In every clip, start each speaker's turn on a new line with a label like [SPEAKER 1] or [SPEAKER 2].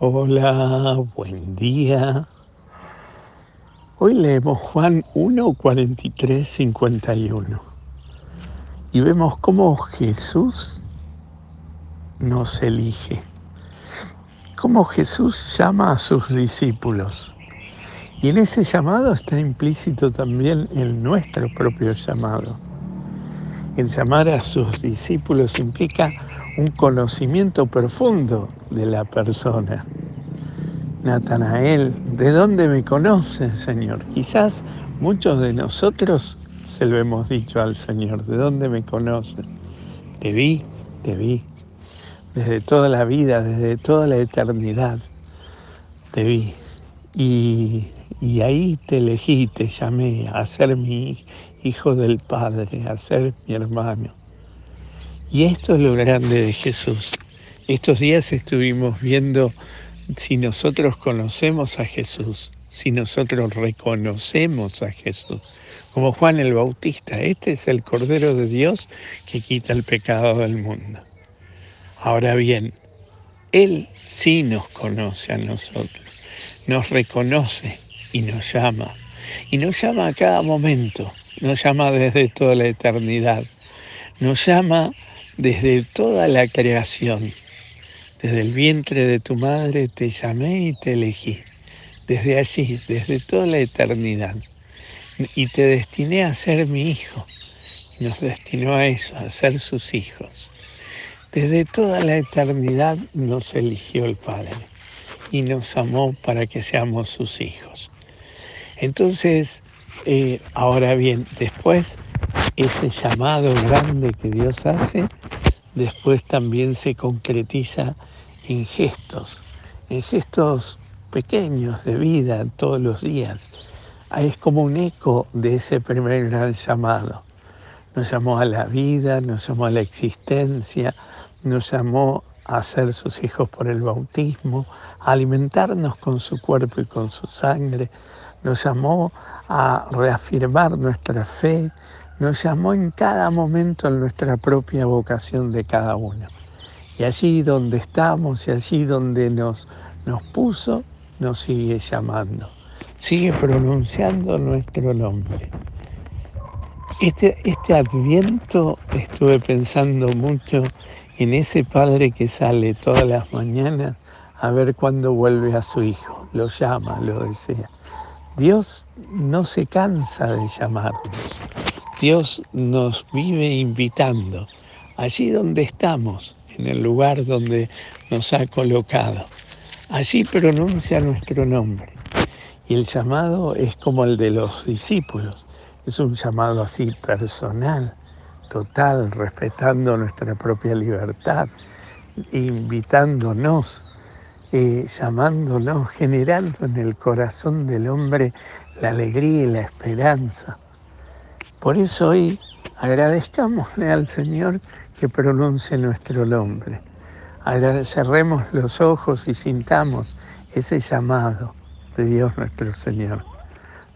[SPEAKER 1] Hola, buen día. Hoy leemos Juan 1, 43, 51 y vemos cómo Jesús nos elige, cómo Jesús llama a sus discípulos. Y en ese llamado está implícito también el nuestro propio llamado. El llamar a sus discípulos implica un conocimiento profundo de la persona. Natanael, ¿de dónde me conoces, Señor? Quizás muchos de nosotros se lo hemos dicho al Señor, ¿de dónde me conoces? Te vi, te vi, desde toda la vida, desde toda la eternidad, te vi. Y, y ahí te elegí, te llamé a ser mi hijo del Padre, a ser mi hermano. Y esto es lo grande de Jesús. Estos días estuvimos viendo si nosotros conocemos a Jesús, si nosotros reconocemos a Jesús, como Juan el Bautista, este es el Cordero de Dios que quita el pecado del mundo. Ahora bien, Él sí nos conoce a nosotros, nos reconoce y nos llama, y nos llama a cada momento, nos llama desde toda la eternidad, nos llama desde toda la creación. Desde el vientre de tu madre te llamé y te elegí. Desde allí, desde toda la eternidad. Y te destiné a ser mi hijo. Nos destinó a eso, a ser sus hijos. Desde toda la eternidad nos eligió el Padre y nos amó para que seamos sus hijos. Entonces, eh, ahora bien, después ese llamado grande que Dios hace, después también se concretiza en gestos, en gestos pequeños de vida todos los días. Es como un eco de ese primer gran llamado. Nos llamó a la vida, nos llamó a la existencia, nos llamó a ser sus hijos por el bautismo, a alimentarnos con su cuerpo y con su sangre, nos llamó a reafirmar nuestra fe, nos llamó en cada momento en nuestra propia vocación de cada uno. Y allí donde estamos y allí donde nos, nos puso, nos sigue llamando, sigue pronunciando nuestro nombre. Este, este adviento estuve pensando mucho en ese padre que sale todas las mañanas a ver cuándo vuelve a su hijo, lo llama, lo desea. Dios no se cansa de llamarnos. Dios nos vive invitando allí donde estamos, en el lugar donde nos ha colocado. Allí pronuncia nuestro nombre. Y el llamado es como el de los discípulos. Es un llamado así personal, total, respetando nuestra propia libertad, invitándonos, eh, llamándonos, generando en el corazón del hombre la alegría y la esperanza. Por eso hoy agradezcámosle al Señor que pronuncie nuestro nombre. Cerremos los ojos y sintamos ese llamado de Dios nuestro Señor.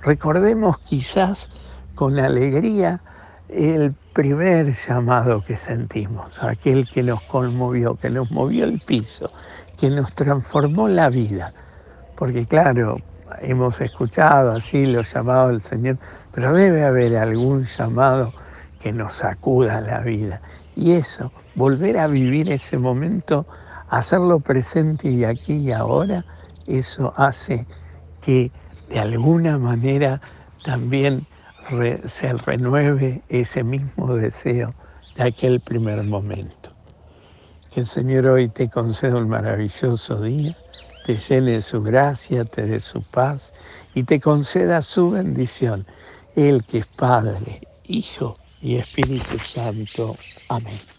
[SPEAKER 1] Recordemos quizás con alegría el primer llamado que sentimos, aquel que nos conmovió, que nos movió el piso, que nos transformó la vida. Porque claro, hemos escuchado así los llamados del Señor, pero debe haber algún llamado que nos sacuda la vida. Y eso, volver a vivir ese momento, hacerlo presente y aquí y ahora, eso hace que de alguna manera también se renueve ese mismo deseo de aquel primer momento. Que el Señor hoy te conceda un maravilloso día te llene de su gracia, te dé su paz y te conceda su bendición, el que es Padre, Hijo y Espíritu Santo. Amén.